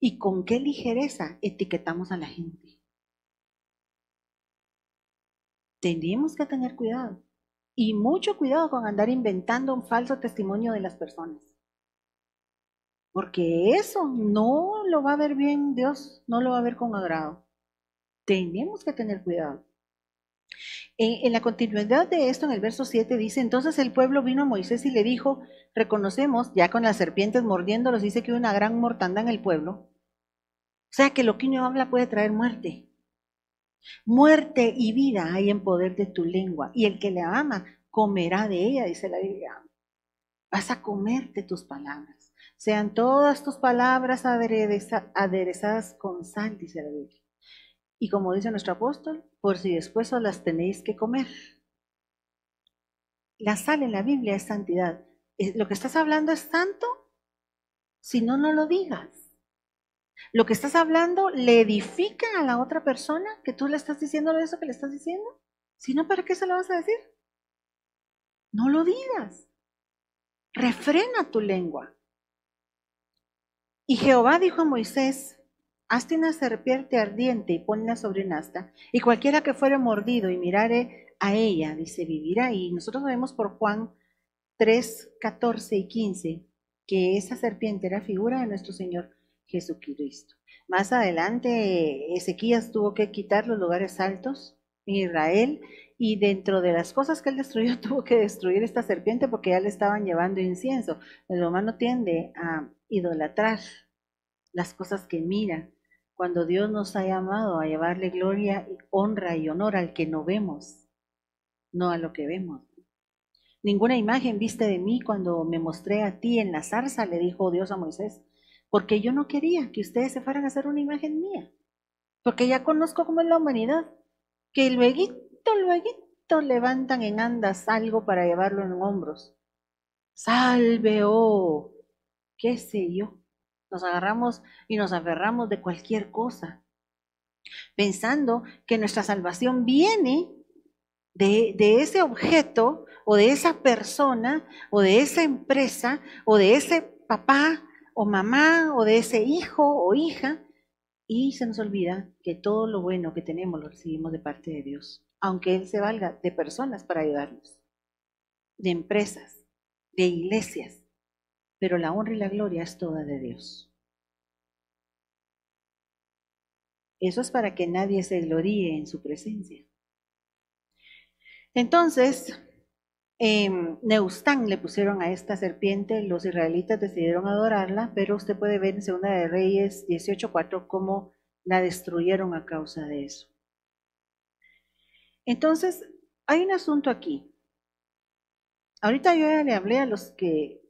¿Y con qué ligereza etiquetamos a la gente? Tenemos que tener cuidado. Y mucho cuidado con andar inventando un falso testimonio de las personas. Porque eso no lo va a ver bien Dios, no lo va a ver con agrado. Tenemos que tener cuidado. En, la continuidad de esto, en el verso 7 dice, entonces el pueblo vino a Moisés y le dijo, reconocemos, ya con las serpientes mordiéndolos, dice que hubo una gran mortandad en el pueblo. sea que lo que uno habla puede traer muerte. Muerte y vida hay en poder de tu lengua, y el que le ama comerá de ella, dice la Biblia. Vas a comer de tus palabras. Sean todas tus palabras aderezadas con sal, dice la Biblia. Y como dice nuestro apóstol, por si después os las tenéis que comer. La sal en la Biblia es santidad. ¿Lo que estás hablando es santo? Si no, no lo digas. Lo que estás hablando le edifica a la otra persona que tú le estás diciendo eso que le estás diciendo. Si no, ¿para qué se lo vas a decir? No lo digas. Refrena tu lengua. Y Jehová dijo a Moisés, hazte una serpiente ardiente y ponla sobre un asta, y cualquiera que fuere mordido y mirare a ella, dice, vivirá. Y nosotros vemos por Juan 3, 14 y 15 que esa serpiente era figura de nuestro Señor Jesucristo. Más adelante, Ezequías tuvo que quitar los lugares altos en Israel y dentro de las cosas que él destruyó, tuvo que destruir esta serpiente porque ya le estaban llevando incienso. El humano tiende a idolatrar las cosas que mira, cuando Dios nos ha llamado a llevarle gloria, honra y honor al que no vemos, no a lo que vemos. Ninguna imagen viste de mí cuando me mostré a ti en la zarza, le dijo Dios a Moisés, porque yo no quería que ustedes se fueran a hacer una imagen mía, porque ya conozco cómo es la humanidad, que luego, luego levantan en andas algo para llevarlo en hombros. Salve, oh, qué sé yo. Nos agarramos y nos aferramos de cualquier cosa, pensando que nuestra salvación viene de, de ese objeto o de esa persona o de esa empresa o de ese papá o mamá o de ese hijo o hija y se nos olvida que todo lo bueno que tenemos lo recibimos de parte de Dios, aunque Él se valga de personas para ayudarnos, de empresas, de iglesias, pero la honra y la gloria es toda de Dios. Eso es para que nadie se gloríe en su presencia. Entonces, eh, Neustán le pusieron a esta serpiente, los israelitas decidieron adorarla, pero usted puede ver en Segunda de Reyes 18.4 cómo la destruyeron a causa de eso. Entonces, hay un asunto aquí. Ahorita yo ya le hablé a los que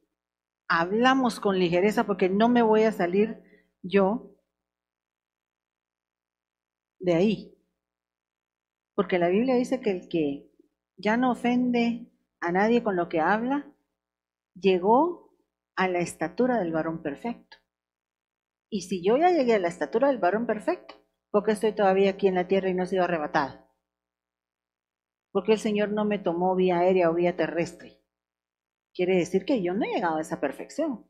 hablamos con ligereza porque no me voy a salir yo de ahí. Porque la Biblia dice que el que ya no ofende a nadie con lo que habla, llegó a la estatura del varón perfecto. Y si yo ya llegué a la estatura del varón perfecto, ¿por qué estoy todavía aquí en la tierra y no he sido arrebatado? Porque el Señor no me tomó vía aérea o vía terrestre. Quiere decir que yo no he llegado a esa perfección.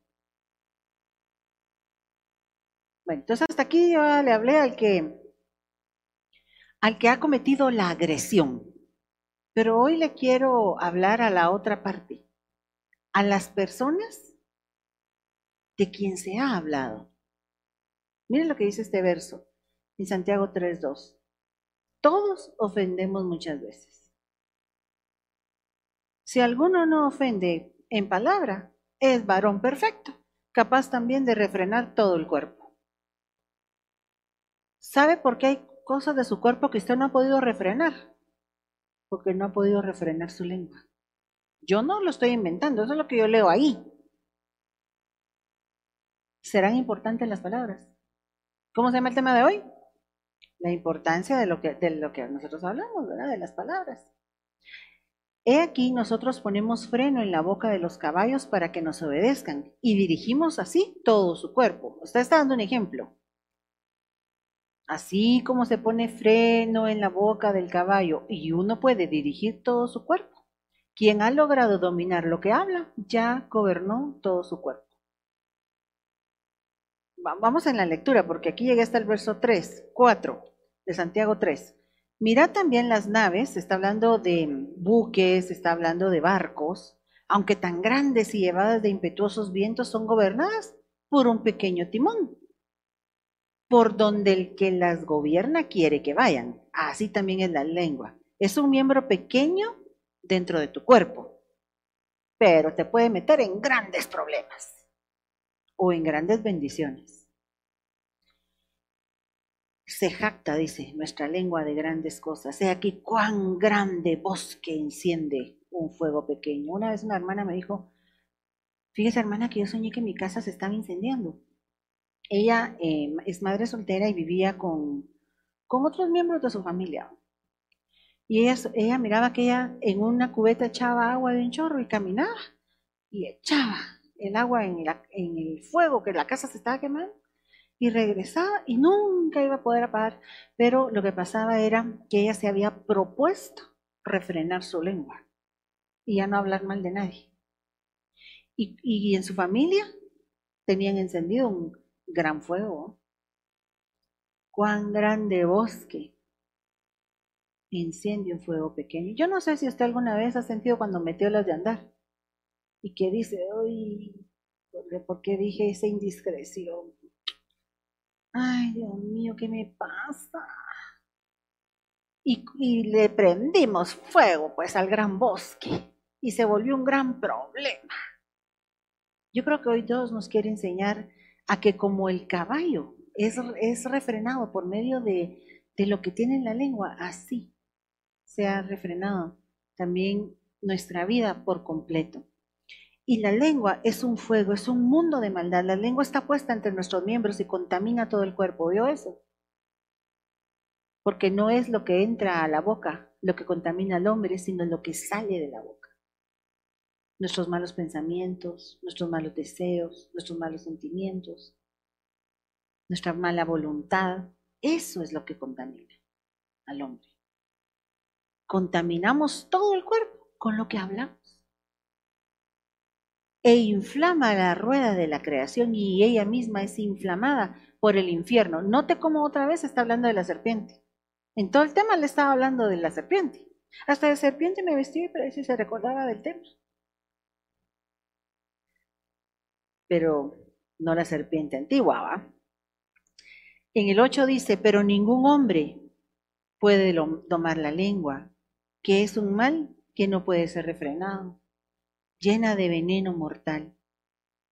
Bueno, entonces hasta aquí yo le hablé al que al que ha cometido la agresión. Pero hoy le quiero hablar a la otra parte, a las personas de quien se ha hablado. Miren lo que dice este verso en Santiago 3.2. Todos ofendemos muchas veces. Si alguno no ofende en palabra, es varón perfecto, capaz también de refrenar todo el cuerpo. ¿Sabe por qué hay cosas de su cuerpo que usted no ha podido refrenar? Porque no ha podido refrenar su lengua. Yo no lo estoy inventando, eso es lo que yo leo ahí. ¿Serán importantes las palabras? ¿Cómo se llama el tema de hoy? La importancia de lo que, de lo que nosotros hablamos, ¿verdad? De las palabras. He aquí nosotros ponemos freno en la boca de los caballos para que nos obedezcan y dirigimos así todo su cuerpo. Usted está dando un ejemplo. Así como se pone freno en la boca del caballo y uno puede dirigir todo su cuerpo, quien ha logrado dominar lo que habla ya gobernó todo su cuerpo. Vamos en la lectura, porque aquí llega hasta el verso 3, 4 de Santiago 3. Mirad también las naves, está hablando de buques, está hablando de barcos, aunque tan grandes y llevadas de impetuosos vientos, son gobernadas por un pequeño timón por donde el que las gobierna quiere que vayan. Así también es la lengua. Es un miembro pequeño dentro de tu cuerpo, pero te puede meter en grandes problemas o en grandes bendiciones. se jacta, dice, nuestra lengua de grandes cosas. He aquí cuán grande bosque enciende un fuego pequeño. Una vez una hermana me dijo, fíjese hermana que yo soñé que mi casa se estaba incendiando. Ella eh, es madre soltera y vivía con, con otros miembros de su familia. Y ella, miraba que ella en una cubeta echaba agua de un chorro y caminaba y echaba el agua en, en el fuego que la casa se estaba quemando y regresaba y nunca iba a poder apagar. Pero lo que pasaba era que ella se había propuesto refrenar su lengua y ya no hablar mal de nadie. Y, y en su familia tenían encendido un gran fuego. Cuán grande bosque incendio un fuego pequeño. Yo no sé si usted alguna vez ha sentido cuando metió las de andar y que dice, uy, ¿por qué dije esa indiscreción? Ay, Dios mío, ¿qué me pasa? Y, y, le prendimos fuego pues al gran bosque y se volvió un gran problema. Yo creo que hoy Dios nos quiere enseñar a que como el caballo es, es refrenado por medio de, de lo que tiene en la lengua, así sea refrenado también nuestra vida por completo. Y la lengua es un fuego, es un mundo de maldad. La lengua está puesta entre nuestros miembros y contamina todo el cuerpo. ¿Vio eso? Porque no es lo que entra a la boca lo que contamina al hombre, sino lo que sale de la boca. Nuestros malos pensamientos, nuestros malos deseos, nuestros malos sentimientos, nuestra mala voluntad, eso es lo que contamina al hombre. Contaminamos todo el cuerpo con lo que hablamos e inflama la rueda de la creación y ella misma es inflamada por el infierno. Note cómo otra vez está hablando de la serpiente. En todo el tema le estaba hablando de la serpiente. Hasta de serpiente me vestí, pero si se recordaba del tema. Pero no la serpiente antigua, ¿va? En el 8 dice, pero ningún hombre puede domar la lengua, que es un mal que no puede ser refrenado llena de veneno mortal.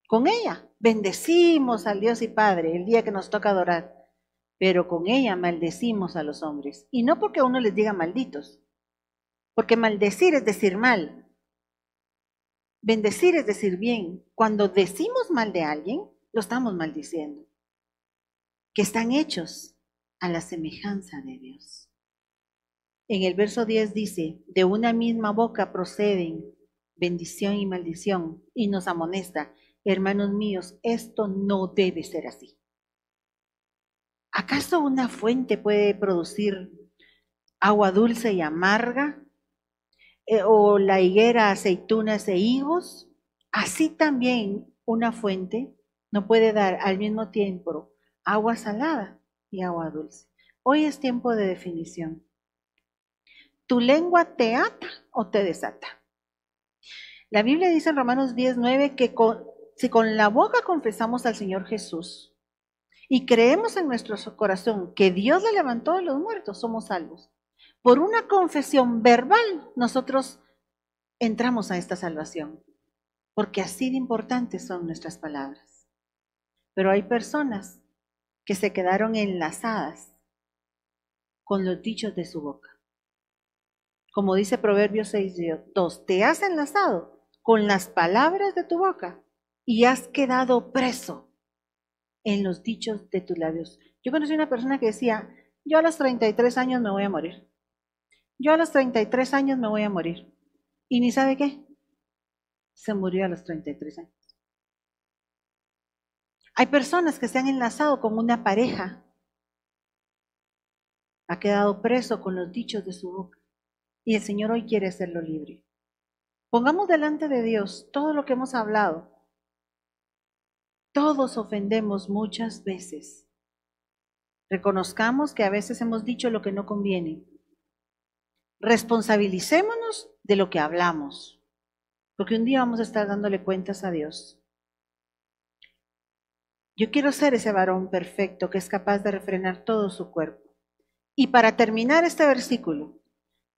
Con ella bendecimos al Dios y Padre el día que nos toca adorar, pero con ella maldecimos a los hombres. Y no porque uno les diga malditos, porque maldecir es decir mal. Bendecir es decir bien. Cuando decimos mal de alguien, lo estamos maldiciendo. Que están hechos a la semejanza de Dios. En el verso 10 dice, de una misma boca proceden bendición y maldición, y nos amonesta, hermanos míos, esto no debe ser así. ¿Acaso una fuente puede producir agua dulce y amarga? Eh, ¿O la higuera aceitunas e higos? Así también una fuente no puede dar al mismo tiempo agua salada y agua dulce. Hoy es tiempo de definición. ¿Tu lengua te ata o te desata? La Biblia dice en Romanos 10, que si con la boca confesamos al Señor Jesús y creemos en nuestro corazón que Dios le levantó de los muertos, somos salvos. Por una confesión verbal, nosotros entramos a esta salvación, porque así de importantes son nuestras palabras. Pero hay personas que se quedaron enlazadas con los dichos de su boca. Como dice Proverbios 6, 2, te has enlazado con las palabras de tu boca y has quedado preso en los dichos de tus labios. Yo conocí una persona que decía, yo a los 33 años me voy a morir. Yo a los 33 años me voy a morir. ¿Y ni sabe qué? Se murió a los 33 años. Hay personas que se han enlazado con una pareja. Ha quedado preso con los dichos de su boca. Y el Señor hoy quiere hacerlo libre. Pongamos delante de Dios todo lo que hemos hablado. Todos ofendemos muchas veces. Reconozcamos que a veces hemos dicho lo que no conviene. Responsabilicémonos de lo que hablamos, porque un día vamos a estar dándole cuentas a Dios. Yo quiero ser ese varón perfecto que es capaz de refrenar todo su cuerpo. Y para terminar este versículo,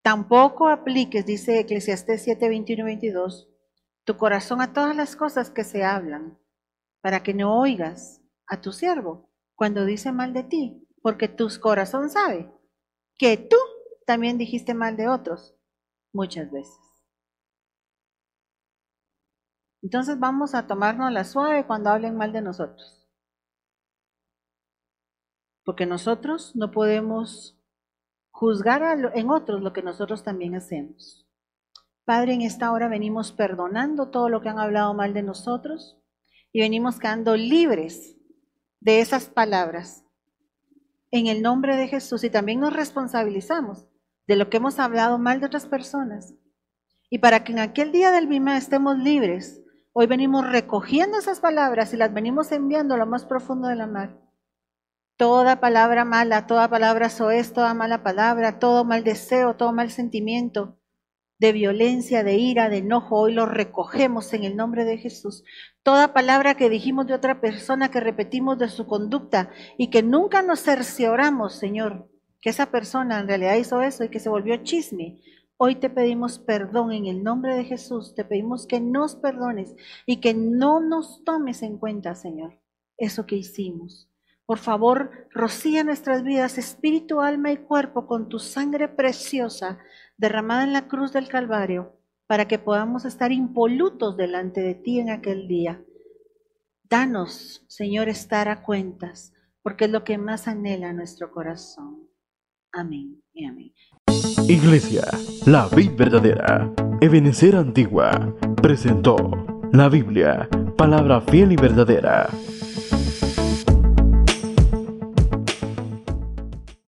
Tampoco apliques, dice Eclesiastés 7, 21 y 22, tu corazón a todas las cosas que se hablan, para que no oigas a tu siervo cuando dice mal de ti porque tu corazón sabe que tú también dijiste mal de otros muchas veces. Entonces vamos a tomarnos la suave cuando hablen mal de nosotros. Porque nosotros no podemos juzgar en otros lo que nosotros también hacemos. Padre, en esta hora venimos perdonando todo lo que han hablado mal de nosotros y venimos quedando libres de esas palabras en el nombre de Jesús y también nos responsabilizamos de lo que hemos hablado mal de otras personas. Y para que en aquel día del Bima estemos libres, hoy venimos recogiendo esas palabras y las venimos enviando a lo más profundo de la mar. Toda palabra mala, toda palabra soez, toda mala palabra, todo mal deseo, todo mal sentimiento, de violencia, de ira, de enojo, hoy lo recogemos en el nombre de Jesús. Toda palabra que dijimos de otra persona, que repetimos de su conducta y que nunca nos cercioramos, Señor, que esa persona en realidad hizo eso y que se volvió chisme. Hoy te pedimos perdón en el nombre de Jesús, te pedimos que nos perdones y que no nos tomes en cuenta, Señor, eso que hicimos. Por favor, rocía nuestras vidas, espíritu, alma y cuerpo, con tu sangre preciosa derramada en la cruz del Calvario, para que podamos estar impolutos delante de ti en aquel día. Danos, Señor, estar a cuentas, porque es lo que más anhela nuestro corazón. Amén y amén. Iglesia, la vida verdadera, Ebenecer Antigua, presentó la Biblia, palabra fiel y verdadera